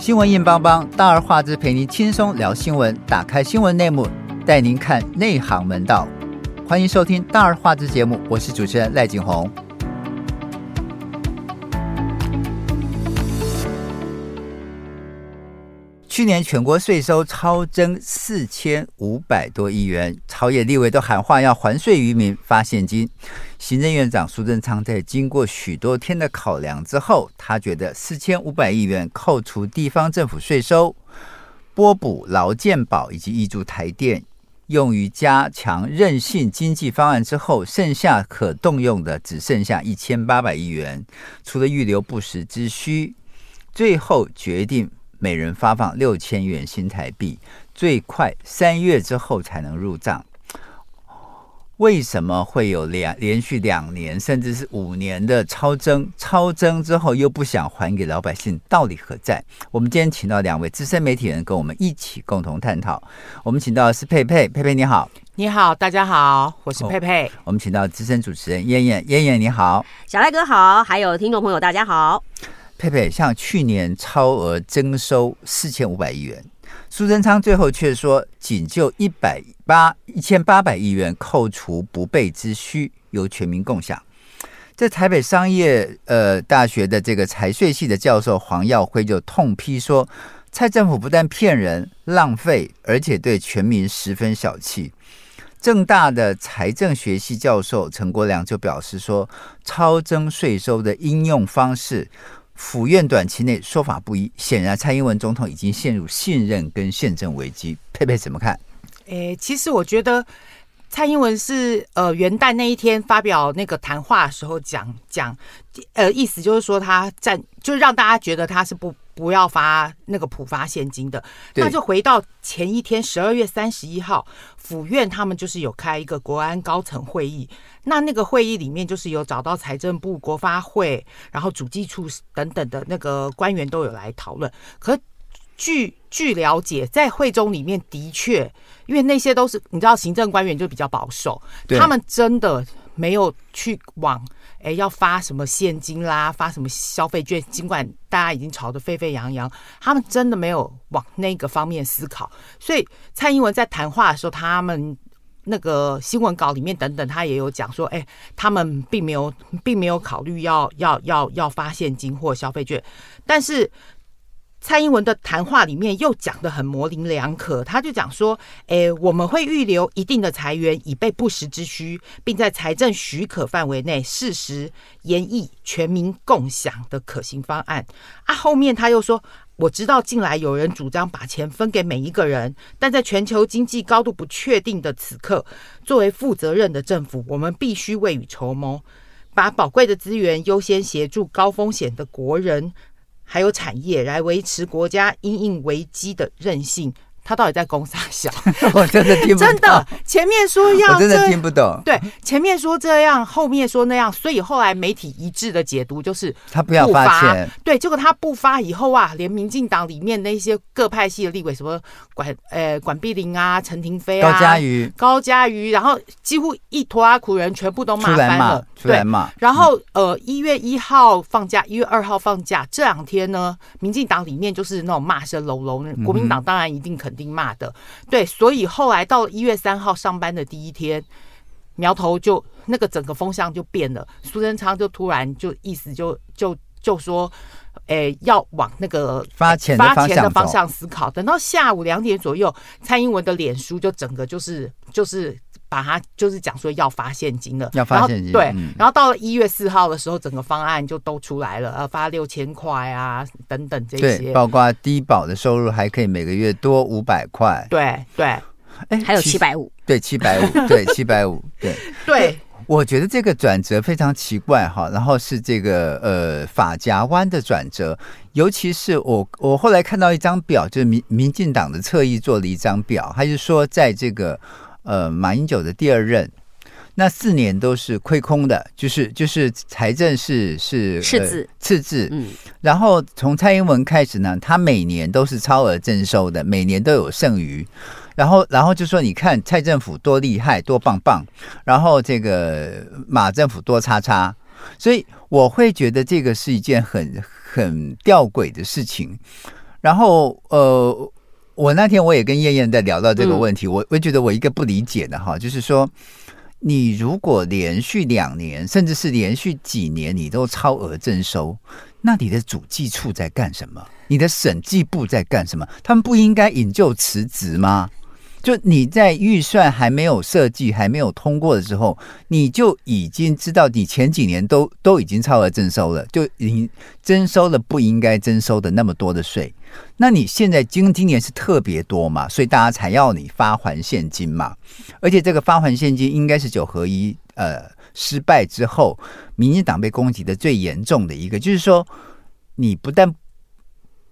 新闻硬邦邦，大而化之，陪您轻松聊新闻。打开新闻内幕，带您看内行门道。欢迎收听大而化之节目，我是主持人赖景红。去年全国税收超征四千五百多亿元，朝野立委都喊话要还税于民，发现金。行政院长苏贞昌在经过许多天的考量之后，他觉得四千五百亿元扣除地方政府税收、拨补劳健保以及挹注台电，用于加强韧性经济方案之后，剩下可动用的只剩下一千八百亿元，除了预留不时之需，最后决定。每人发放六千元新台币，最快三月之后才能入账。为什么会有两连续两年甚至是五年的超增？超增之后又不想还给老百姓，道理何在？我们今天请到两位资深媒体人跟我们一起共同探讨。我们请到的是佩佩，佩佩你好，你好，大家好，我是佩佩。哦、我们请到资深主持人燕燕，燕燕你好，小赖哥好，还有听众朋友大家好。佩佩，像去年超额征收四千五百亿元，苏贞昌最后却说仅就一百八一千八百亿元扣除不备之需，由全民共享。在台北商业呃大学的这个财税系的教授黄耀辉就痛批说，蔡政府不但骗人浪费，而且对全民十分小气。正大的财政学系教授陈国良就表示说，超征税收的应用方式。府院短期内说法不一，显然蔡英文总统已经陷入信任跟宪政危机。佩佩怎么看？诶，其实我觉得蔡英文是呃元旦那一天发表那个谈话的时候讲讲，呃意思就是说他站，就是让大家觉得他是不。不要发那个普发现金的，那就回到前一天十二月三十一号，府院他们就是有开一个国安高层会议，那那个会议里面就是有找到财政部、国发会，然后主计处等等的那个官员都有来讨论。可据据了解，在会中里面的确，因为那些都是你知道，行政官员就比较保守，他们真的没有去往。哎，要发什么现金啦，发什么消费券？尽管大家已经吵得沸沸扬扬，他们真的没有往那个方面思考。所以蔡英文在谈话的时候，他们那个新闻稿里面等等，他也有讲说，哎，他们并没有，并没有考虑要要要要发现金或消费券，但是。蔡英文的谈话里面又讲得很模棱两可，他就讲说：“诶，我们会预留一定的财源以备不时之需，并在财政许可范围内适时研议全民共享的可行方案。”啊，后面他又说：“我知道近来有人主张把钱分给每一个人，但在全球经济高度不确定的此刻，作为负责任的政府，我们必须未雨绸缪，把宝贵的资源优先协助高风险的国人。”还有产业来维持国家因应危机的韧性。他到底在攻啥小？我真的听不懂。真的，前面说要，我真的听不懂。对，前面说这样，后面说那样，所以后来媒体一致的解读就是他不要发钱。对，结果他不发以后啊，连民进党里面那些各派系的立委，什么管呃管碧玲啊、陈亭妃啊、高嘉瑜、高嘉瑜，然后几乎一拖拉苦人全部都骂翻了，出来骂。然后呃，一月一号放假，一月二号放假，这两天呢，民进党里面就是那种骂声隆隆，国民党当然一定肯。定骂的，对，所以后来到一月三号上班的第一天，苗头就那个整个风向就变了。苏贞昌就突然就意思就就就说，诶，要往那个发钱发钱的方向思考。等到下午两点左右，蔡英文的脸书就整个就是就是。把它就是讲说要发现金了，要发现金，对，然后到了一月四号的时候，整个方案就都出来了，呃，发六千块啊，等等这些，对，包括低保的收入还可以每个月多五百块，对对，哎，还有七百五，对，七百五，对，七百五，对。对，我觉得这个转折非常奇怪哈，然后是这个呃法夹弯的转折，尤其是我我后来看到一张表，就是民民进党的侧翼做了一张表，他就说在这个。呃，马英九的第二任，那四年都是亏空的，就是就是财政是是赤字。赤字，嗯，然后从蔡英文开始呢，他每年都是超额征收的，每年都有剩余，然后然后就说你看蔡政府多厉害多棒棒，然后这个马政府多叉叉，所以我会觉得这个是一件很很吊诡的事情。然后呃，我那天我也跟燕燕在聊到这个问题，嗯、我我觉得我一个不理解的哈，就是说，你如果连续两年，甚至是连续几年，你都超额征收，那你的主计处在干什么？你的审计部在干什么？他们不应该引咎辞职吗？就你在预算还没有设计、还没有通过的时候，你就已经知道你前几年都都已经超额征收了，就已经征收了不应该征收的那么多的税。那你现在今今年是特别多嘛，所以大家才要你发还现金嘛。而且这个发还现金应该是九合一呃失败之后，民进党被攻击的最严重的一个，就是说你不但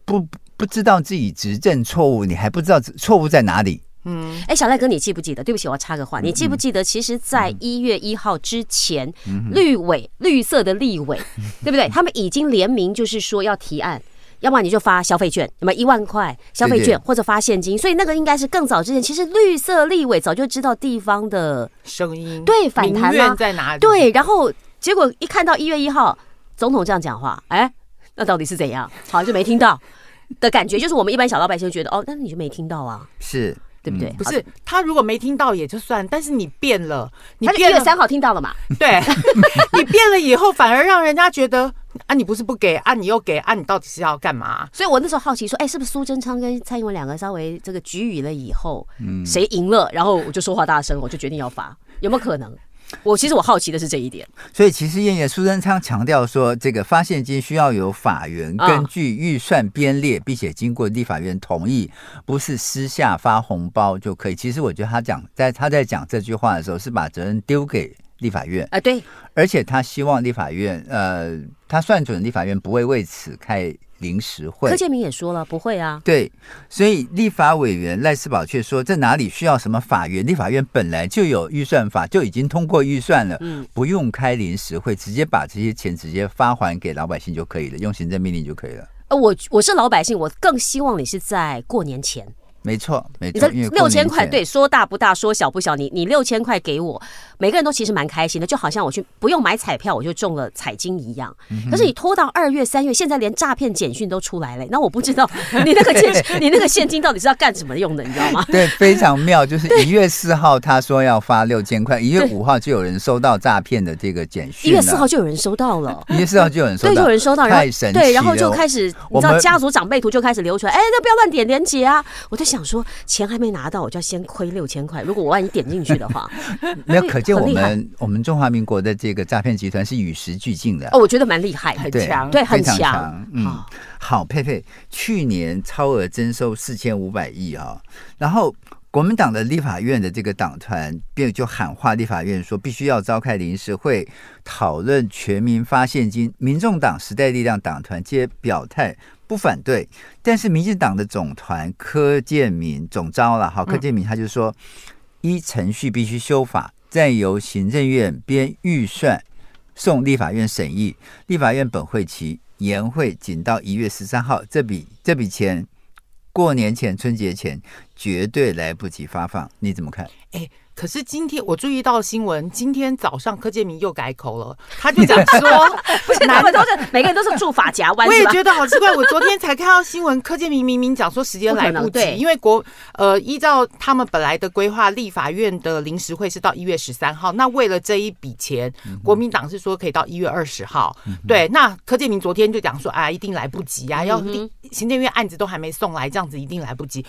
不不知道自己执政错误，你还不知道错误在哪里。嗯，哎，小赖哥，你记不记得？对不起，我要插个话，你记不记得？其实，在一月一号之前，绿委绿色的立委，对不对？他们已经联名，就是说要提案，要么你就发消费券，那么一万块消费券，或者发现金。所以那个应该是更早之前，其实绿色立委早就知道地方的声音，对，反弹了在哪里？对，然后结果一看到一月一号总统这样讲话，哎，那到底是怎样？好像就没听到的感觉，就是我们一般小老百姓觉得，哦，那你就没听到啊？是。对不对？不是他如果没听到也就算，但是你变了，你变了三号听到了嘛？对，你变了以后，反而让人家觉得啊，你不是不给啊，你又给啊，你到底是要干嘛？所以我那时候好奇说，哎，是不是苏贞昌跟蔡英文两个稍微这个局语了以后，嗯，谁赢了，然后我就说话大声，我就决定要发，有没有可能？我其实我好奇的是这一点，所以其实燕燕苏贞昌强调说，这个发现金需要由法院根据预算编列，并且经过立法院同意，不是私下发红包就可以。其实我觉得他讲在他在讲这句话的时候，是把责任丢给立法院啊，对，而且他希望立法院呃，他算准立法院不会为此开。临时会，柯建明也说了不会啊。对，所以立法委员赖世宝却说，这哪里需要什么法院？立法院本来就有预算法，就已经通过预算了，嗯，不用开临时会，直接把这些钱直接发还给老百姓就可以了，用行政命令就可以了。呃，我我是老百姓，我更希望你是在过年前。没错，没错，你六千块，对，说大不大，说小不小，你你六千块给我，每个人都其实蛮开心的，就好像我去不用买彩票，我就中了彩金一样。可是你拖到二月、三月，现在连诈骗简讯都出来了，那我不知道 你那个现 你那个现金到底是要干什么用的，你知道吗？对，非常妙，就是一月四号他说要发六千块，一月五号就有人收到诈骗的这个简讯，一月四号就有人收到了，一月四号就有人收到，对，就有人收到，然后太神奇对，然后就开始你知道家族长辈图就开始流出来，哎，那不要乱点连结啊，我在想说钱还。还没拿到，我就要先亏六千块。如果我万一点进去的话，没有，可见我们我们中华民国的这个诈骗集团是与时俱进的。哦，我觉得蛮厉害，很强，对，很强。嗯，好，好，佩佩，去年超额征收四千五百亿啊，然后国民党的立法院的这个党团便就喊话立法院说，必须要召开临时会讨论全民发现金。民众党、时代力量党团皆表态。不反对，但是民进党的总团柯建明总招了，好，柯建明他就说，依程序必须修法，再由行政院编预算送立法院审议，立法院本会期延会仅到一月十三号，这笔这笔钱过年前、春节前绝对来不及发放，你怎么看？哎。可是今天我注意到新闻，今天早上柯建明又改口了，他就讲说，不是他们都是每个人都是住法夹弯，我也觉得好奇怪。我昨天才看到新闻，柯建明明明讲说时间来不及，不因为国呃依照他们本来的规划，立法院的临时会是到一月十三号，那为了这一笔钱，国民党是说可以到一月二十号。嗯、对，那柯建明昨天就讲说，啊，一定来不及啊，要行政院案子都还没送来，这样子一定来不及。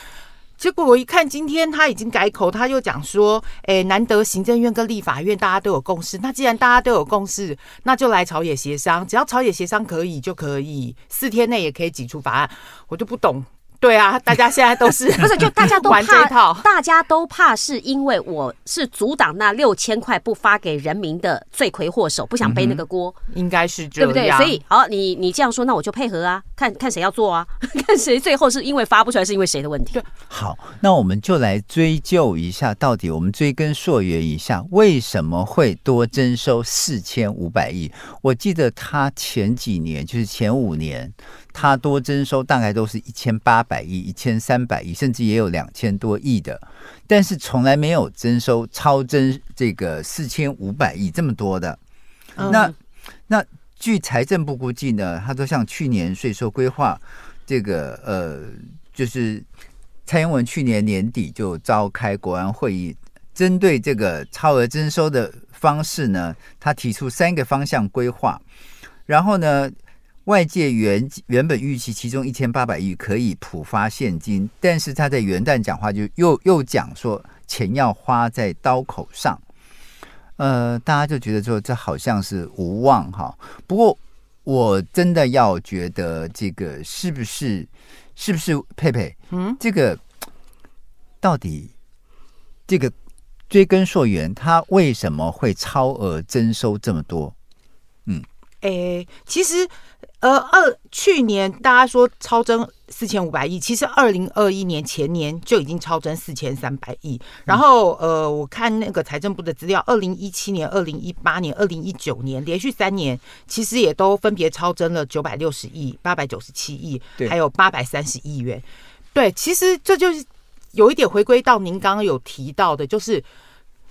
结果我一看，今天他已经改口，他又讲说：“哎，难得行政院跟立法院大家都有共识，那既然大家都有共识，那就来朝野协商，只要朝野协商可以就可以，四天内也可以挤出法案。”我就不懂。对啊，大家现在都是 不是就大家都怕玩这一套？大家都怕是因为我是阻挡那六千块不发给人民的罪魁祸首，不想背那个锅，嗯、应该是这样，对不对？所以好，你你这样说，那我就配合啊，看看谁要做啊，看谁最后是因为发不出来，是因为谁的问题？好，那我们就来追究一下，到底我们追根溯源一下，为什么会多征收四千五百亿？我记得他前几年，就是前五年。他多征收大概都是一千八百亿、一千三百亿，甚至也有两千多亿的，但是从来没有征收超征这个四千五百亿这么多的。那那据财政部估计呢，他说像去年税收规划这个呃，就是蔡英文去年年底就召开国安会议，针对这个超额征收的方式呢，他提出三个方向规划，然后呢。外界原原本预期其中一千八百亿可以普发现金，但是他在元旦讲话就又又讲说钱要花在刀口上，呃，大家就觉得说这好像是无望哈。不过我真的要觉得这个是不是是不是佩佩？嗯，这个到底这个追根溯源，他为什么会超额征收这么多？嗯，诶，其实。呃，二去年大家说超增四千五百亿，其实二零二一年前年就已经超增四千三百亿。然后呃，我看那个财政部的资料，二零一七年、二零一八年、二零一九年连续三年，其实也都分别超增了九百六十亿、八百九十七亿，还有八百三十亿元。对，其实这就是有一点回归到您刚刚有提到的，就是。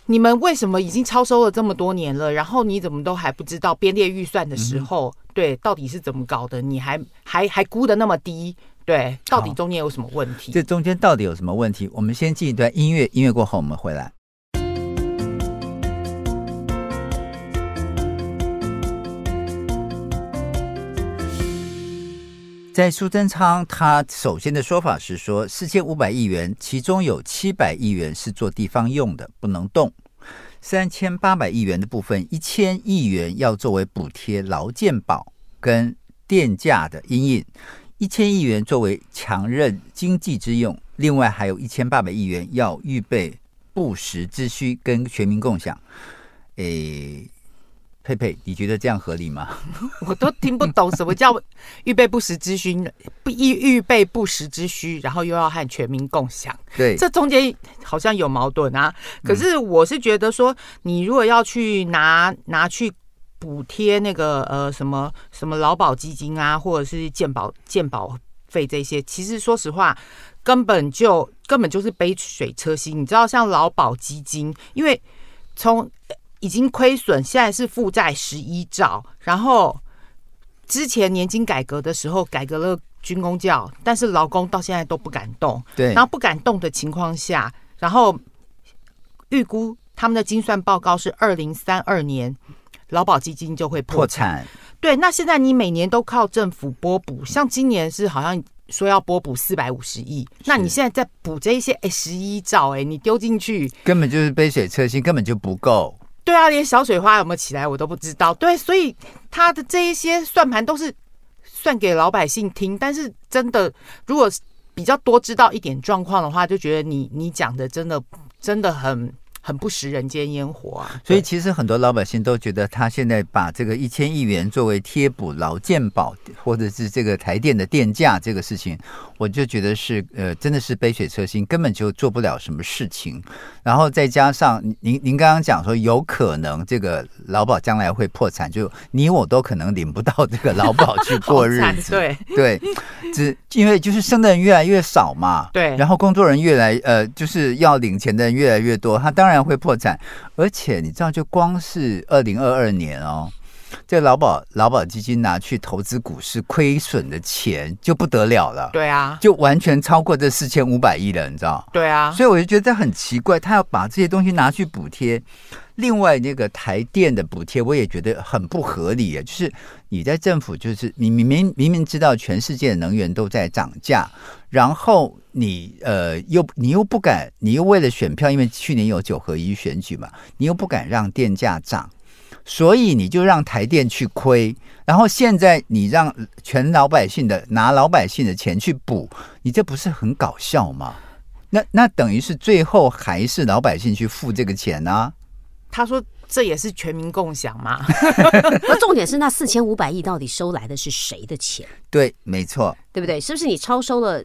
你们为什么已经超收了这么多年了？然后你怎么都还不知道编列预算的时候，嗯、对，到底是怎么搞的？你还还还估的那么低？对，到底中间有什么问题？这中间到底有什么问题？我们先进一段音乐，音乐过后我们回来。在苏贞昌，他首先的说法是说，四千五百亿元，其中有七百亿元是做地方用的，不能动；三千八百亿元的部分，一千亿元要作为补贴劳健保跟电价的阴影，一千亿元作为强韧经济之用，另外还有一千八百亿元要预备不时之需跟全民共享。诶。佩佩，你觉得这样合理吗？我都听不懂什么叫预备不时之需，不预预备不时之需，然后又要和全民共享。对，这中间好像有矛盾啊。可是我是觉得说，你如果要去拿拿去补贴那个呃什么什么劳保基金啊，或者是健保健保费这些，其实说实话，根本就根本就是杯水车薪。你知道，像劳保基金，因为从已经亏损，现在是负债十一兆。然后之前年金改革的时候，改革了军工教，但是劳工到现在都不敢动。对，然后不敢动的情况下，然后预估他们的精算报告是二零三二年劳保基金就会破产。对，那现在你每年都靠政府拨补，像今年是好像说要拨补四百五十亿，那你现在在补这一些，哎，十一兆，哎，你丢进去根本就是杯水车薪，根本就不够。对啊，连小水花有没有起来我都不知道。对，所以他的这一些算盘都是算给老百姓听，但是真的，如果比较多知道一点状况的话，就觉得你你讲的真的真的很。很不食人间烟火啊！所以其实很多老百姓都觉得，他现在把这个一千亿元作为贴补劳健保，或者是这个台电的电价这个事情，我就觉得是呃，真的是杯水车薪，根本就做不了什么事情。然后再加上您您刚刚讲说，有可能这个劳保将来会破产，就你我都可能领不到这个劳保去过日子。对 对，只因为就是生的人越来越少嘛。对，然后工作人越来呃，就是要领钱的人越来越多，他当然。会破产，而且你知道，就光是二零二二年哦，这个劳保劳保基金拿去投资股市亏损的钱就不得了了。对啊，就完全超过这四千五百亿了，你知道？对啊，所以我就觉得很奇怪，他要把这些东西拿去补贴。另外，那个台电的补贴，我也觉得很不合理啊！就是你在政府，就是你明明明明知道全世界的能源都在涨价，然后你呃又你又不敢，你又为了选票，因为去年有九合一选举嘛，你又不敢让电价涨，所以你就让台电去亏，然后现在你让全老百姓的拿老百姓的钱去补，你这不是很搞笑吗？那那等于是最后还是老百姓去付这个钱呢、啊？他说：“这也是全民共享嘛。那重点是，那四千五百亿到底收来的是谁的钱？对，没错，对不对？是不是你超收了？”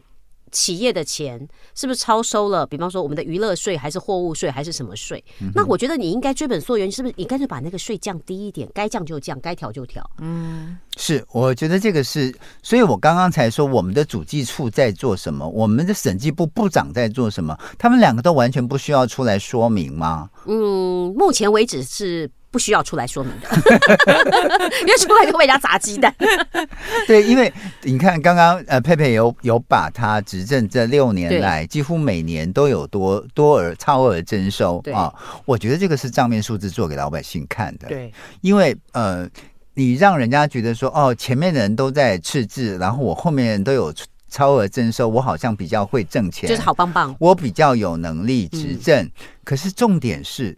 企业的钱是不是超收了？比方说我们的娱乐税，还是货物税，还是什么税？嗯、那我觉得你应该追本溯源，是不是？你干脆把那个税降低一点，该降就降，该调就调。嗯，是，我觉得这个是，所以我刚刚才说我们的主计处在做什么，我们的审计部部长在做什么，他们两个都完全不需要出来说明吗？嗯，目前为止是不需要出来说明的，因为出来就被人家砸鸡蛋。对，因为你看刚刚呃佩佩有有把他执政这六年来几乎每年都有多多额超额征收啊，我觉得这个是账面数字做给老百姓看的。对，因为呃你让人家觉得说哦前面的人都在赤字，然后我后面人都有超额征收，我好像比较会挣钱，就是好棒棒，我比较有能力执政。嗯、可是重点是。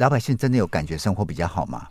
老百姓真的有感觉生活比较好吗？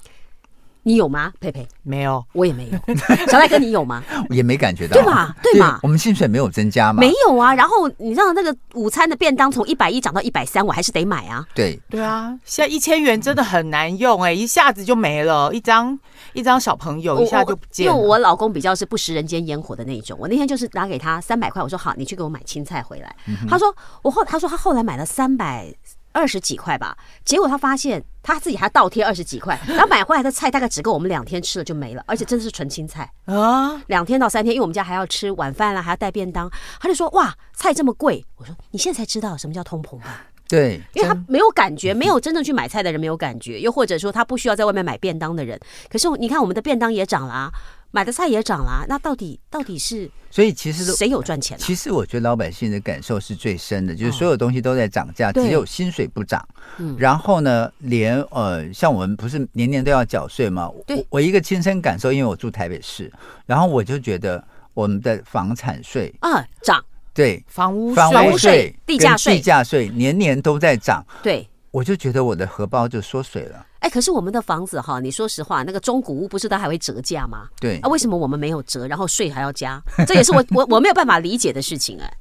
你有吗？佩佩没有，我也没有。小赖哥，你有吗？也没感觉到，对吧？对嘛？我们薪水没有增加吗？没有啊。然后你知道那个午餐的便当从一百一涨到一百三，我还是得买啊。对对啊，现在一千元真的很难用哎、欸，一下子就没了，一张一张小朋友一下就不见了。因为我老公比较是不食人间烟火的那种，我那天就是拿给他三百块，我说好，你去给我买青菜回来。嗯、他说我后他说他后来买了三百。二十几块吧，结果他发现他自己还倒贴二十几块，然后买回来的菜大概只够我们两天吃了就没了，而且真的是纯青菜啊，两天到三天，因为我们家还要吃晚饭了，还要带便当，他就说哇，菜这么贵，我说你现在才知道什么叫通膨吧？对，因为他没有感觉，没有真正去买菜的人没有感觉，又或者说他不需要在外面买便当的人，可是你看我们的便当也涨了啊。买的菜也涨了，那到底到底是？所以其实谁有赚钱？其实我觉得老百姓的感受是最深的，就是所有东西都在涨价，只有薪水不涨。嗯然后呢，连呃，像我们不是年年都要缴税吗？对，我一个亲身感受，因为我住台北市，然后我就觉得我们的房产税啊涨，对，房屋房屋税、地价税、地价税年年都在涨，对，我就觉得我的荷包就缩水了。哎，可是我们的房子哈，你说实话，那个中古屋不是都还会折价吗？对，啊，为什么我们没有折，然后税还要加？这也是我我我没有办法理解的事情哎，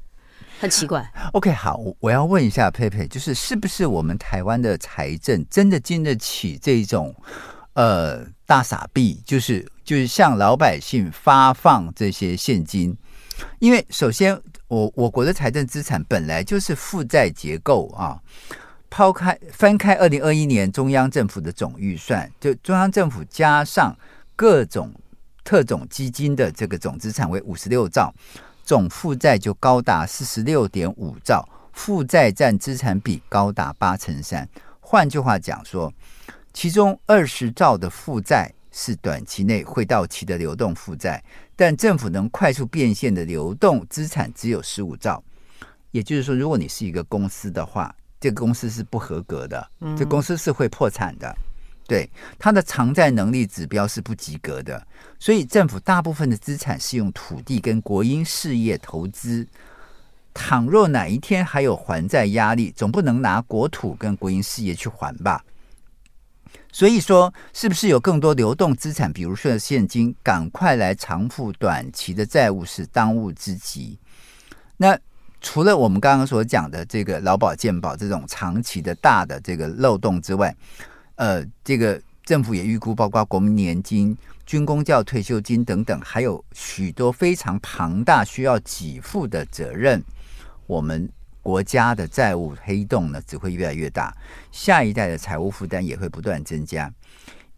很奇怪。OK，好，我要问一下佩佩，就是是不是我们台湾的财政真的经得起这种呃大傻币，就是就是向老百姓发放这些现金？因为首先，我我国的财政资产本来就是负债结构啊。抛开翻开二零二一年中央政府的总预算，就中央政府加上各种特种基金的这个总资产为五十六兆，总负债就高达四十六点五兆，负债占资产比高达八成三。换句话讲说，其中二十兆的负债是短期内会到期的流动负债，但政府能快速变现的流动资产只有十五兆。也就是说，如果你是一个公司的话，这个公司是不合格的，这公司是会破产的，对，它的偿债能力指标是不及格的，所以政府大部分的资产是用土地跟国营事业投资。倘若哪一天还有还债压力，总不能拿国土跟国营事业去还吧？所以说，是不是有更多流动资产，比如说现金，赶快来偿付短期的债务是当务之急？那。除了我们刚刚所讲的这个劳保健保这种长期的大的这个漏洞之外，呃，这个政府也预估，包括国民年金、军公教退休金等等，还有许多非常庞大需要给付的责任，我们国家的债务黑洞呢，只会越来越大，下一代的财务负担也会不断增加，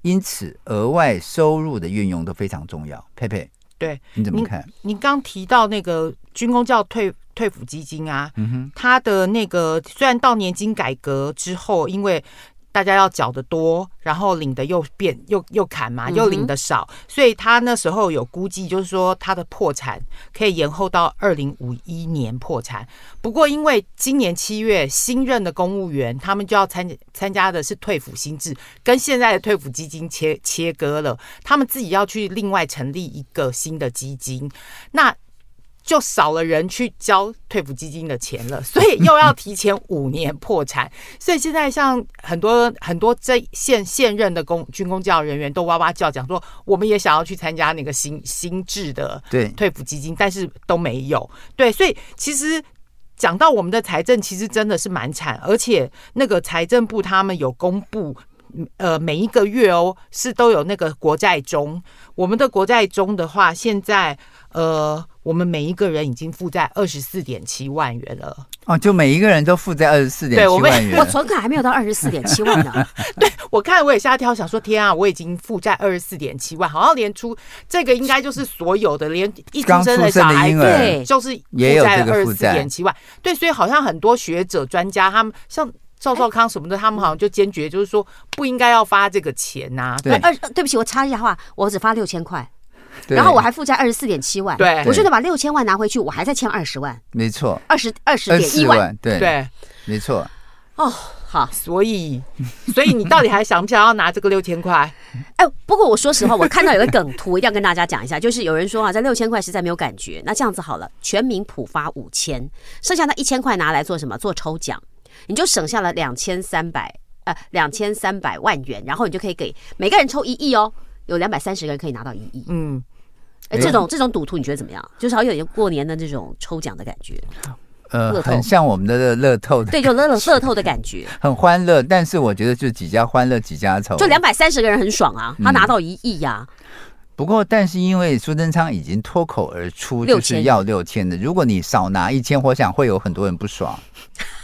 因此额外收入的运用都非常重要。佩佩，对，你怎么看？你刚提到那个军公教退。退抚基金啊，他的那个虽然到年金改革之后，因为大家要缴的多，然后领的又变又又砍嘛，又领的少，所以他那时候有估计，就是说他的破产可以延后到二零五一年破产。不过因为今年七月新任的公务员，他们就要参参加的是退抚新制，跟现在的退抚基金切切割了，他们自己要去另外成立一个新的基金，那。就少了人去交退抚基金的钱了，所以又要提前五年破产。所以现在像很多很多这现现任的公军工教人员都哇哇叫，讲说我们也想要去参加那个新新制的对退抚基金，但是都没有。对，所以其实讲到我们的财政，其实真的是蛮惨，而且那个财政部他们有公布，呃，每一个月哦是都有那个国债中，我们的国债中的话，现在呃。我们每一个人已经负债二十四点七万元了哦，就每一个人都负债二十四点七万元。我存款还没有到二十四点七万呢。对，我看我也吓一跳，想说天啊，我已经负债二十四点七万，好像连出这个应该就是所有的，连一出生的小孩对，就是负债二十四点七万。对，所以好像很多学者专家他们像赵少康什么的，他们好像就坚决就是说不应该要发这个钱呐、啊。对，二对不起，我插一下话，我只发六千块，然后我还负债二十四点七万，对，我觉得把六千万拿回去，我还在欠二十万，没错，二十二十点一万，对。对，没错。哦，好，所以，所以你到底还想不想要拿这个六千块？哎，不过我说实话，我看到有个梗图，一定要跟大家讲一下，就是有人说啊，这六千块实在没有感觉。那这样子好了，全民普发五千，剩下那一千块拿来做什么？做抽奖，你就省下了两千三百呃两千三百万元，然后你就可以给每个人抽一亿哦，有两百三十个人可以拿到一亿。嗯，哎，这种这种赌徒你觉得怎么样？就是好像有点过年的这种抽奖的感觉。呃，很像我们的乐乐透的，对，就乐乐乐透的感觉，很欢乐。但是我觉得就几家欢乐几家愁，就两百三十个人很爽啊，他拿到一亿呀。不过，但是因为苏贞昌已经脱口而出就是要六千的，如果你少拿一千，我想会有很多人不爽。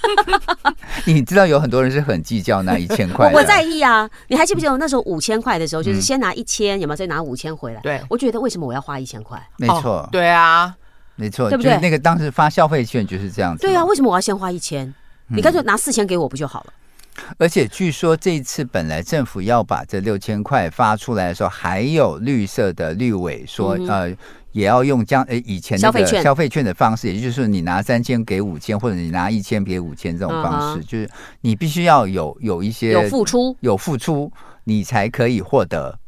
你知道有很多人是很计较那一千块，我在意啊。你还记不记得我那时候五千块的时候，就是先拿一千，有没有再拿五千回来？对，我觉得为什么我要花一千块？没错，对啊。没错，对不对？那个当时发消费券就是这样子。对啊，为什么我要先花一千？你干脆拿四千给我不就好了？而且据说这一次本来政府要把这六千块发出来的时候，还有绿色的绿委说，呃，也要用将呃以前那个消费券的方式，也就是说你拿三千给五千，或者你拿一千给五千这种方式，就是你必须要有有一些有付出，有付出，你才可以获得。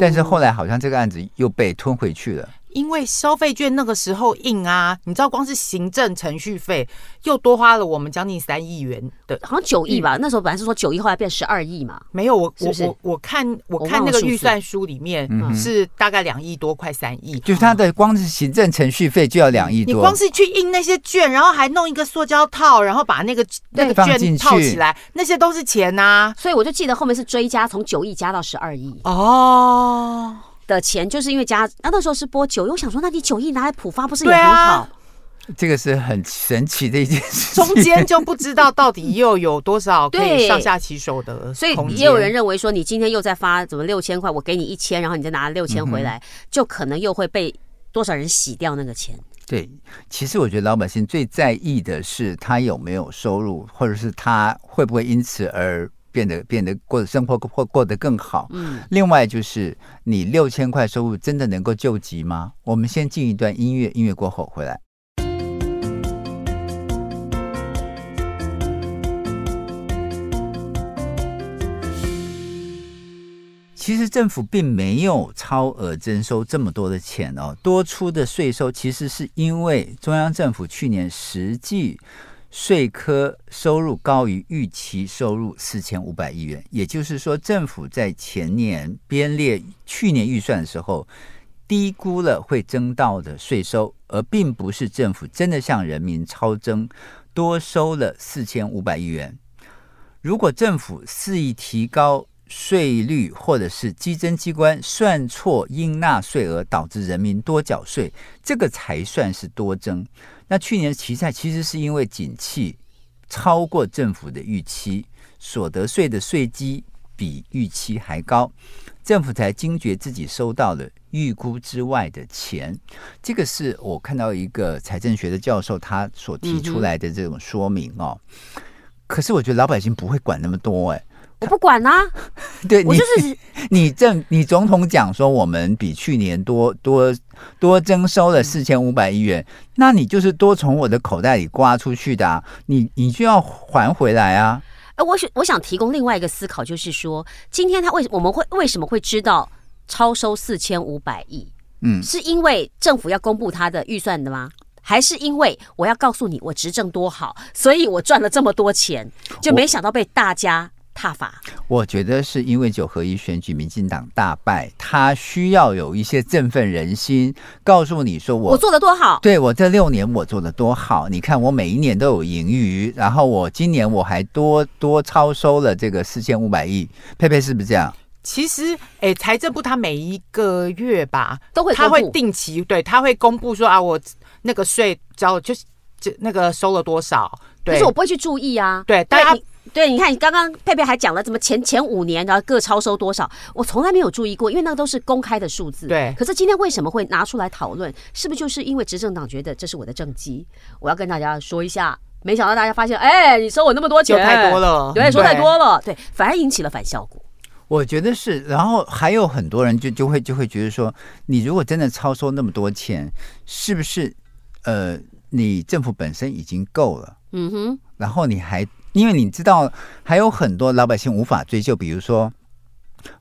但是后来好像这个案子又被吞回去了。因为消费券那个时候印啊，你知道光是行政程序费又多花了我们将近三亿元的，好像九亿吧？那时候本来是说九亿，后来变十二亿嘛。没有，我我我我看我看那个预算书里面是大概两亿多，快三亿。就是它的光是行政程序费就要两亿多。你光是去印那些券，然后还弄一个塑胶套，然后把那个那个券套起来，那些都是钱呐。所以我就记得后面是追加，从九亿加到十二亿。哦。的钱就是因为加，那那时候是播九亿，我想说，那你九亿拿来浦发不是也很好？啊、这个是很神奇的一件事，中间就不知道到底又有多少可以上下其手的，所以也有人认为说，你今天又在发怎么六千块，我给你一千，然后你再拿六千回来，嗯、就可能又会被多少人洗掉那个钱。对，其实我觉得老百姓最在意的是他有没有收入，或者是他会不会因此而。变得变得过生活或过得更好。嗯，另外就是你六千块收入真的能够救急吗？我们先进一段音乐，音乐过后回来。其实政府并没有超额征收这么多的钱哦，多出的税收其实是因为中央政府去年实际。税科收入高于预期收入四千五百亿元，也就是说，政府在前年编列去年预算的时候，低估了会征到的税收，而并不是政府真的向人民超征，多收了四千五百亿元。如果政府肆意提高税率，或者是稽征机关算错应纳税额，导致人民多缴税，这个才算是多征。那去年期债其实是因为景气超过政府的预期，所得税的税基比预期还高，政府才惊觉自己收到了预估之外的钱。这个是我看到一个财政学的教授他所提出来的这种说明哦。可是我觉得老百姓不会管那么多哎。我不管啊，对，我就是 你政你总统讲说我们比去年多多多征收了四千五百亿元，那你就是多从我的口袋里刮出去的啊，你你就要还回来啊。呃，我想我想提供另外一个思考，就是说今天他为我们会为什么会知道超收四千五百亿？嗯，是因为政府要公布他的预算的吗？还是因为我要告诉你我执政多好，所以我赚了这么多钱，就没想到被大家。踏法，我觉得是因为九合一选举，民进党大败，他需要有一些振奋人心，告诉你说我我做的多好，对我这六年我做的多好，你看我每一年都有盈余，然后我今年我还多多超收了这个四千五百亿，佩佩是不是这样？其实，哎，财政部他每一个月吧都会，他会定期对，他会公布说啊，我那个税交就是就那个收了多少，对，可是我不会去注意啊，对，但他。对，你看，你刚刚佩佩还讲了怎么前前五年然后各超收多少，我从来没有注意过，因为那个都是公开的数字。对，可是今天为什么会拿出来讨论？是不是就是因为执政党觉得这是我的政绩？我要跟大家说一下，没想到大家发现，哎，你收我那么多钱，太多了，对，说太多了，对，反而引起了反效果。我觉得是，然后还有很多人就就会就会觉得说，你如果真的超收那么多钱，是不是呃，你政府本身已经够了？嗯哼，然后你还因为你知道还有很多老百姓无法追究，比如说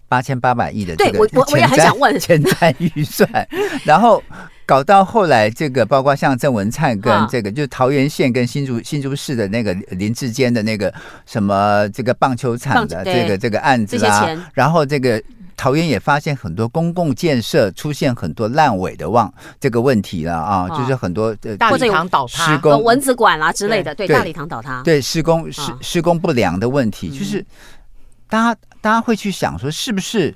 八千八百亿的这个，我我也很想问。前瞻预算，然后。搞到后来，这个包括像郑文灿跟这个，就是桃园县跟新竹新竹市的那个林志坚的那个什么这个棒球场的这个这个案子啦，然后这个桃园也发现很多公共建设出现很多烂尾的望这个问题了啊，就是很多呃大礼堂倒塌、施工蚊子馆啦之类的，对大礼堂倒塌，对施工施施工不良的问题，就是大家大家会去想说，是不是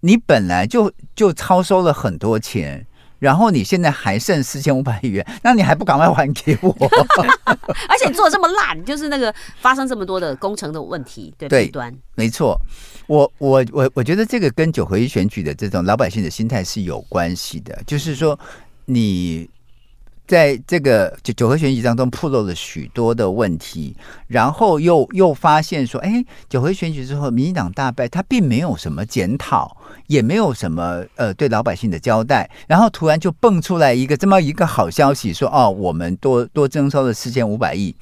你本来就就超收了很多钱？然后你现在还剩四千五百亿元，那你还不赶快还给我？而且你做的这么烂，就是那个发生这么多的工程的问题，对对端，没错。我我我我觉得这个跟九合一选举的这种老百姓的心态是有关系的，就是说你。在这个九九合选举当中，暴露了许多的问题，然后又又发现说，哎，九合选举之后，民进党大败，他并没有什么检讨，也没有什么呃对老百姓的交代，然后突然就蹦出来一个这么一个好消息，说哦，我们多多征收了四千五百亿。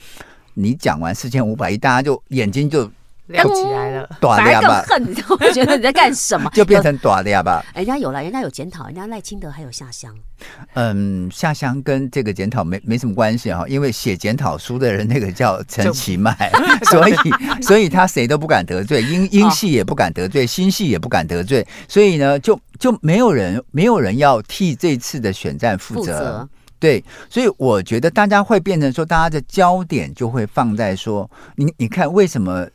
你讲完四千五百亿，大家就眼睛就。亮起来了，反而更恨，你知道吗？觉得你在干什么？就变成短的呀吧。人家有了，人家有检讨，人家赖清德还有下乡。嗯，下乡跟这个检讨没没什么关系哈，因为写检讨书的人那个叫陈其迈，所以所以他谁都不敢得罪，英英系也不敢得罪，新系也不敢得罪，所以呢，就就没有人没有人要替这次的选战负责。对，所以我觉得大家会变成说，大家的焦点就会放在说，你你看为什么？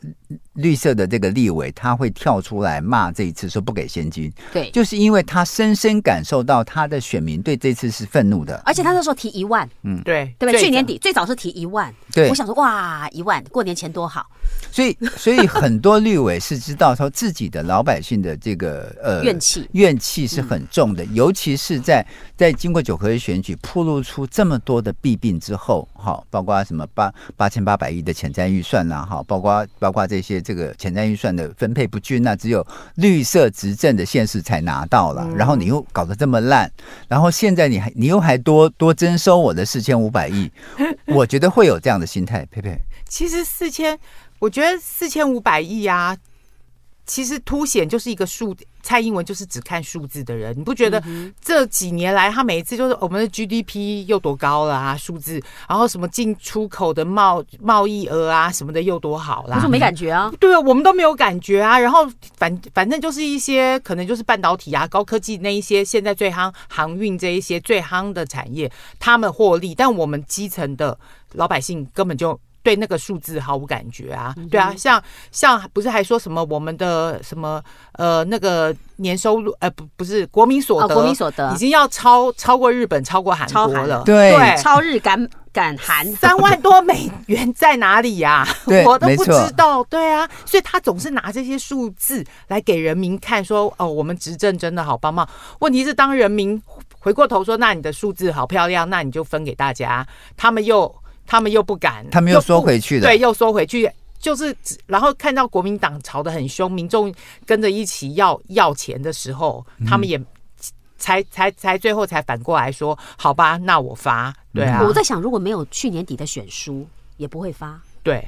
绿色的这个立委他会跳出来骂这一次说不给现金，对，就是因为他深深感受到他的选民对这次是愤怒的，而且他那时候提一万，嗯，对，对不对？去年底最早是提一万，对，我想说哇，一万过年前多好，所以所以很多绿委是知道说自己的老百姓的这个呃怨气。怨气是很重的，尤其是在在经过九合一选举铺露出这么多的弊病之后，好，包括什么八八千八百亿的潜在预算呐，哈，包括包括这些。这个前瞻预算的分配不均，那只有绿色执政的县市才拿到了。然后你又搞得这么烂，然后现在你还你又还多多征收我的四千五百亿，我觉得会有这样的心态。佩佩，其实四千，我觉得四千五百亿啊。其实凸显就是一个数，蔡英文就是只看数字的人。你不觉得这几年来，他每一次就是我们的 GDP 又多高了啊，数字，然后什么进出口的贸贸易额啊什么的又多好啦？可是没感觉啊？对啊，我们都没有感觉啊。然后反反正就是一些可能就是半导体啊、高科技那一些现在最夯航运这一些最夯的产业，他们获利，但我们基层的老百姓根本就。对那个数字毫无感觉啊，对啊，像像不是还说什么我们的什么呃那个年收入呃不不是国民所得，国民所得。已经要超超过日本，超过韩国了，对，超日赶赶韩，三万多美元在哪里呀？我都不知道，对啊，所以他总是拿这些数字来给人民看，说哦我们执政真的好棒棒。问题是当人民回过头说，那你的数字好漂亮，那你就分给大家，他们又。他们又不敢，他们又缩回去的，对，又缩回去，就是然后看到国民党吵得很凶，民众跟着一起要要钱的时候，他们也才、嗯、才才，才最后才反过来说，好吧，那我发，对啊。我在想，如果没有去年底的选书，也不会发，对，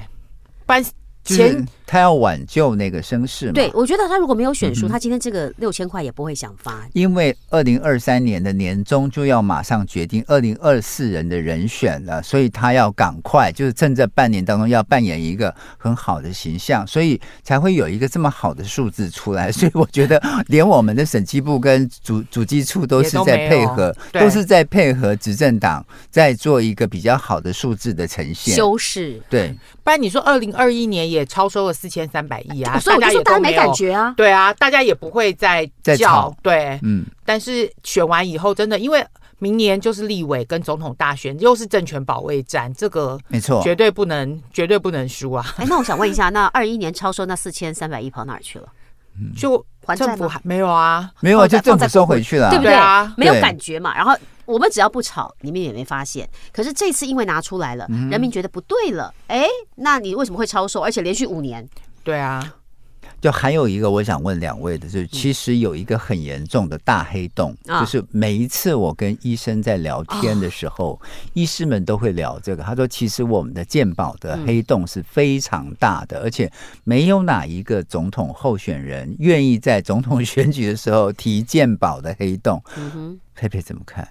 不然。就是他要挽救那个声势嘛？对，我觉得他如果没有选书，他今天这个六千块也不会想发。因为二零二三年的年终就要马上决定二零二四人的人选了，所以他要赶快，就是趁这半年当中要扮演一个很好的形象，所以才会有一个这么好的数字出来。所以我觉得，连我们的审计部跟主主机处都是在配合，都，都是在配合执政党，在做一个比较好的数字的呈现修饰。对，不然你说二零二一年。也超收了四千三百亿啊！所以我就说大家没感觉啊，对啊，大家也不会再再吵，对，嗯。但是选完以后，真的因为明年就是立委跟总统大选，又是政权保卫战，这个没错，绝对不能，绝对不能输啊！哎，那我想问一下，那二一年超收那四千三百亿跑哪儿去了？就还债吗政府还没有啊，没有啊，就政府收回去了，对不对？啊没有感觉嘛。然后我们只要不吵，你们也没发现。可是这次因为拿出来了，人民觉得不对了，哎，那你为什么会超售？而且连续五年，对啊，就还有一个我想问两位的，就是其实有一个很严重的大黑洞，啊就是每一次我跟医生在聊天的时候，医师们都会聊这个。他说，其实我们的健保的黑洞是非常大的，而且没有哪一个总统候选人愿意在总统选举的时候提健保的黑洞。嗯哼，佩佩怎么看？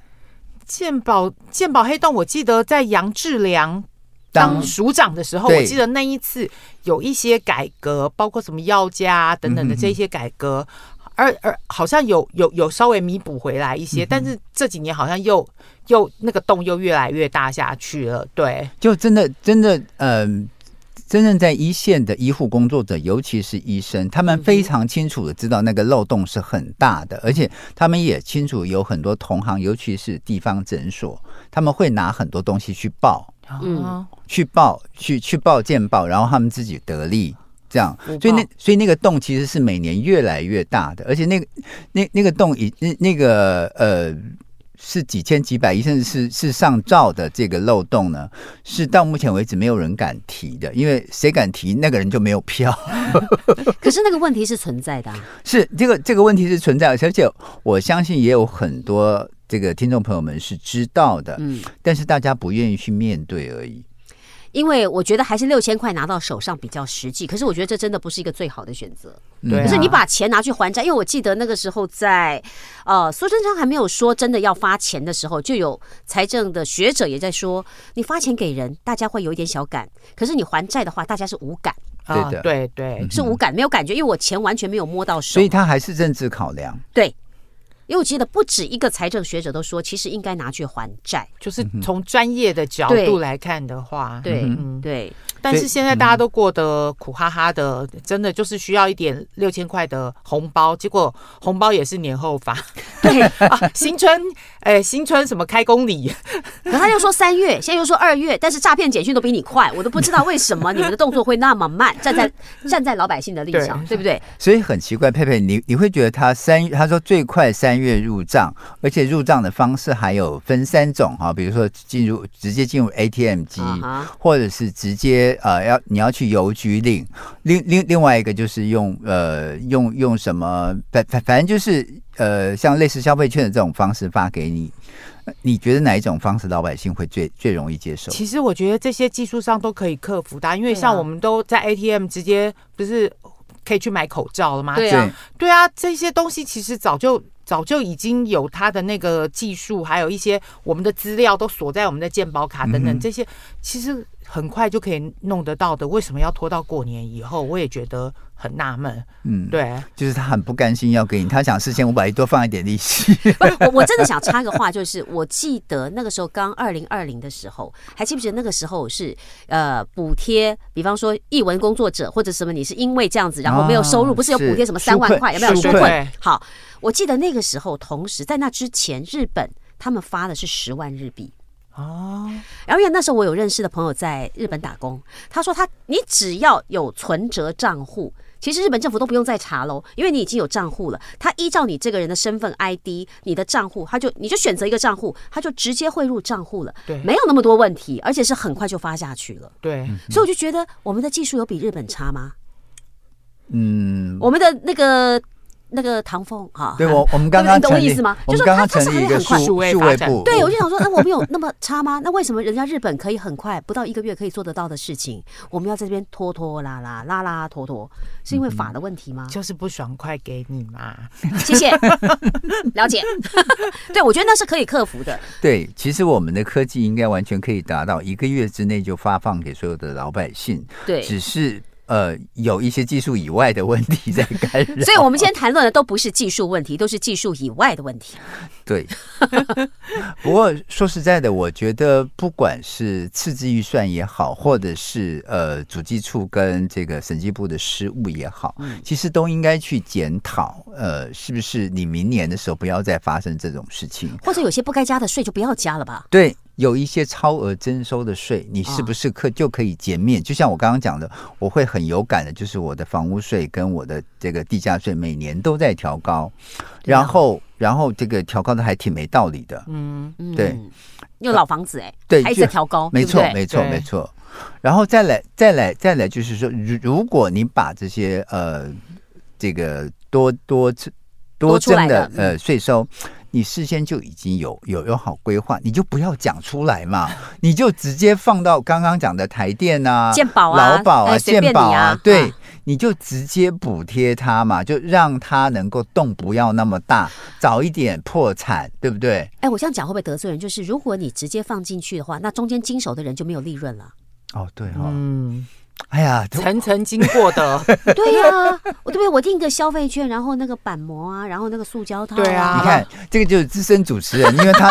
健保健保黑洞，我记得在杨志良当当署长的时候，我记得那一次有一些改革，包括什么药价啊等等的这些改革，而而好像有有有稍微弥补回来一些，但是这几年好像又又那个洞又越来越大下去了。对，就真的真的，嗯、真正在一线的医护工作者，尤其是医生，他们非常清楚的知道那个漏洞是很大的，而且他们也清楚有很多同行，尤其是地方诊所，他们会拿很多东西去报、嗯。嗯，去报、去去报建报，然后他们自己得利。这样，所以那所以那个洞其实是每年越来越大的，而且那个那那个洞已那那个呃是几千几百亿，甚至是是上兆的这个漏洞呢，是到目前为止没有人敢提的，因为谁敢提，那个人就没有票。可是那个问题是存在的、啊，是这个这个问题是存在的，而且我相信也有很多这个听众朋友们是知道的，嗯，但是大家不愿意去面对而已。因为我觉得还是六千块拿到手上比较实际。可是我觉得这真的不是一个最好的选择。对啊可是你把钱拿去还债，因为我记得那个时候在呃苏贞昌还没有说真的要发钱的时候，就有财政的学者也在说，你发钱给人，大家会有一点小感；可是你还债的话，大家是无感，对的啊对对，是无感没有感觉，因为我钱完全没有摸到手所。以他还是政治考量。对，因为我记得不止一个财政学者都说，其实应该拿去还债。就是从专业的角度来看的话，对、嗯。对，但是现在大家都过得苦哈哈的，真的就是需要一点六千块的红包，结果红包也是年后发。对，啊，新春，哎、新春什么开工礼？然后他又说三月，现在又说二月，但是诈骗简讯都比你快，我都不知道为什么 你们的动作会那么慢。站在站在老百姓的立场，对对不对？所以很奇怪，佩佩，你你会觉得他三他说最快三月入账，而且入账的方式还有分三种哈，比如说进入直接进入 ATM 机或者是直接呃要你要去邮局领，另另另外一个就是用呃用用什么反反反正就是呃像类似消费券的这种方式发给你，你觉得哪一种方式老百姓会最最容易接受？其实我觉得这些技术上都可以克服的啊，因为像我们都在 ATM 直接不是可以去买口罩了吗？对啊，对啊，这些东西其实早就早就已经有它的那个技术，还有一些我们的资料都锁在我们的健保卡等等，嗯这些其实很快就可以弄得到的。为什么要拖到过年以后？我也觉得很纳闷。嗯，，对，就是他很不甘心要给你，他想四千五百亿多放一点利息。不是我，我真的想插个话，就是我记得那个时候刚二零二零的时候，还记不记得那个时候是呃补贴，比方说译文工作者或者什么，你是因为这样子然后没有收入，哦不是有补贴什么三万块，有没有纾困纾困？好，我记得那个时候，同时在那之前，日本他们发的是十万日币。哦，然后因为那时候我有认识的朋友在日本打工，他说他你只要有存折账户，其实日本政府都不用再查喽，因为你已经有账户了。他依照你这个人的身份 ID、你的账户，他就你就选择一个账户，他就直接汇入账户了，对没有那么多问题，而且是很快就发下去了。对，所以我就觉得我们的技术有比日本差吗？嗯，我们的那个那个唐凤哈，对我我们刚刚 你懂我意思吗？就是说他们刚刚成立一个他是很快数数位数发展位部，对，我就想说，那我们有那么差吗？那为什么人家日本可以很快，不到一个月可以做得到的事情，我们要在这边拖拖拉拉、拉拉拖拖，是因为法的问题吗？就是不爽快给你嘛。谢谢，了解。对，我觉得那是可以克服的。对，其实我们的科技应该完全可以达到一个月之内就发放给所有的老百姓，对，只是呃有一些技术以外的问题在干扰。所以我们今天谈论的都不是技术问题，都是技术以外的问题。对，不过说实在的，我觉得不管是赤字预算也好，或者是呃主计处跟这个审计部的失误也好，其实都应该去检讨，呃，是不是你明年的时候不要再发生这种事情。或者有些不该加的税就不要加了吧。对，有一些超额征收的税，你是不是可就可以减免？就像我刚刚讲的，我会很有感的，就是我的房屋税跟我的这个地价税每年都在调高，然后然后这个调高的还挺没道理的。嗯，对，因为老房子哎，对，还在调高，没错，没错，没错。然后再来，再来，再来，就是说，如如果你把这些呃这个多多多征的呃税收。你事先就已经有有有好规划，你就不要讲出来嘛，你就直接放到刚刚讲的台电啊、健保啊、劳保啊、健保啊，啊对，你就直接补贴他嘛，就让他能够动不要那么大，早一点破产，对不对？哎，我这样讲会不会得罪人？就是如果你直接放进去的话，那中间经手的人就没有利润了。哦，对哈、哦，嗯。哎呀，层层经过的，对呀、啊，我对不对？我订个消费券，然后那个板模啊，然后那个塑胶套、啊，对啊，你看这个就是资深主持人，因为他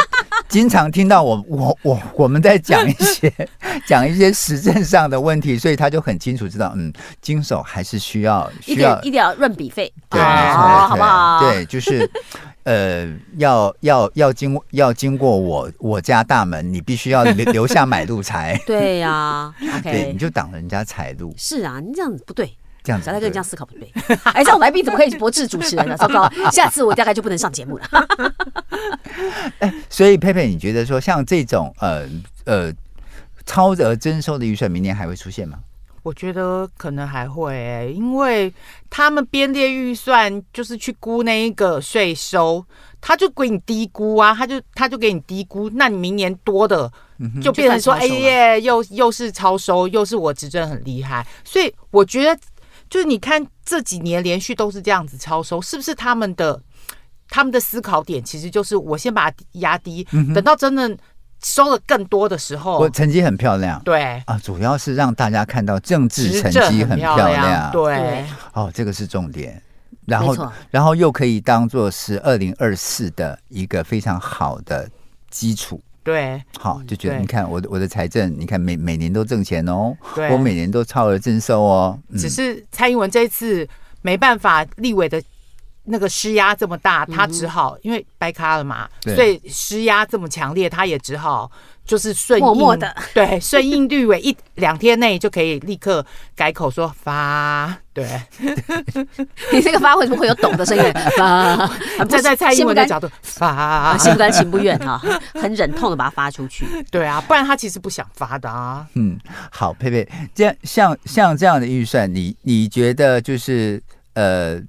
经常听到我我我我们在讲一些 讲一些实证上的问题，所以他就很清楚知道，嗯，经手还是需要需要一定要润笔费，对，哦、没错，好不好？对，就是。呃，要要要经要经过我我家大门，你必须要留留下买路财。对呀、对，你就挡人家财路。是啊，你这样子不对，这样子，小蔡哥你这样思考不对。哎，这种来宾怎么可以驳斥主持人呢？糟糕，下次我大概就不能上节目了。哎，所以佩佩，你觉得说像这种呃呃超额征收的预算，明年还会出现吗？我觉得可能还会、欸，因为他们编列预算就是去估那一个税收，他就给你低估啊，他就他就给你低估，那你明年多的就变成说，哎耶，又又是超收，又是我执政很厉害，所以我觉得就是你看这几年连续都是这样子超收，是不是他们的他们的思考点其实就是我先把它压低，等到真的。收了更多的时候，我成绩很漂亮。对啊，主要是让大家看到政治成绩很漂亮。对，哦，这个是重点。然后，然后又可以当做是二零二四的一个非常好的基础。对，好，就觉得你看我的我的财政，你看每每年都挣钱哦，我每年都超额征收哦。只是蔡英文这一次没办法，立委的。那个施压这么大，他只好、嗯、因为掰咖了嘛，所以施压这么强烈，他也只好就是顺应，默默的 对，顺应绿委一两天内就可以立刻改口说发，对，你这个发为什么会有懂的声音？发，站在蔡英文的角度发，心不甘情不愿啊，很忍痛的把它发出去。对啊，不然他其实不想发的啊。嗯，好，佩佩，这样像像这样的预算，你你觉得就是呃。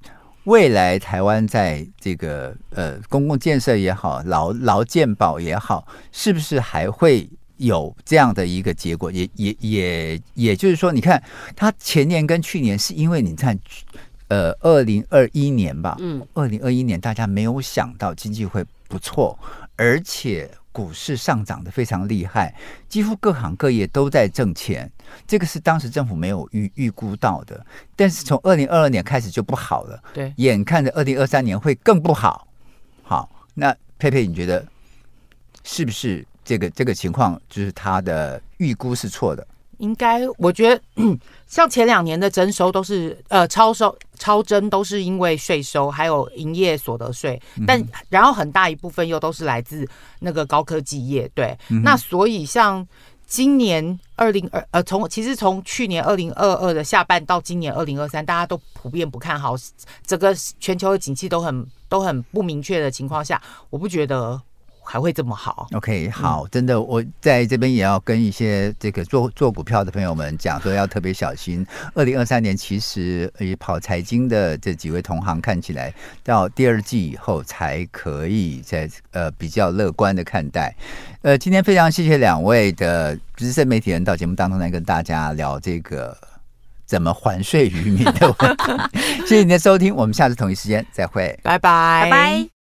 未来台湾在这个呃公共建设也好，劳劳健保也好，是不是还会有这样的一个结果？也也也也就是说，你看它前年跟去年是因为你看，呃，二零二一年吧，嗯，二零二一年大家没有想到经济会不错，而且。股市上涨的非常厉害，几乎各行各业都在挣钱，这个是当时政府没有预预估到的。但是从二零二二年开始就不好了，对，眼看着二零二三年会更不好。好，那佩佩，你觉得是不是这个这个情况就是他的预估是错的？应该，我觉得像前两年的征收都是呃超收超征，都是因为税收还有营业所得税，但然后很大一部分又都是来自那个高科技业。对，嗯、那所以像今年二零二呃从其实从去年二零二二的下半到今年二零二三，大家都普遍不看好，整个全球的景气都很都很不明确的情况下，我不觉得。还会这么好？OK，好，真的，我在这边也要跟一些这个做做股票的朋友们讲说，要特别小心。二零二三年其实以跑财经的这几位同行看起来，到第二季以后才可以在呃比较乐观的看待。呃，今天非常谢谢两位的资深媒体人到节目当中来跟大家聊这个怎么还税于民的问题。谢谢你的收听，我们下次同一时间再会，拜拜，拜拜。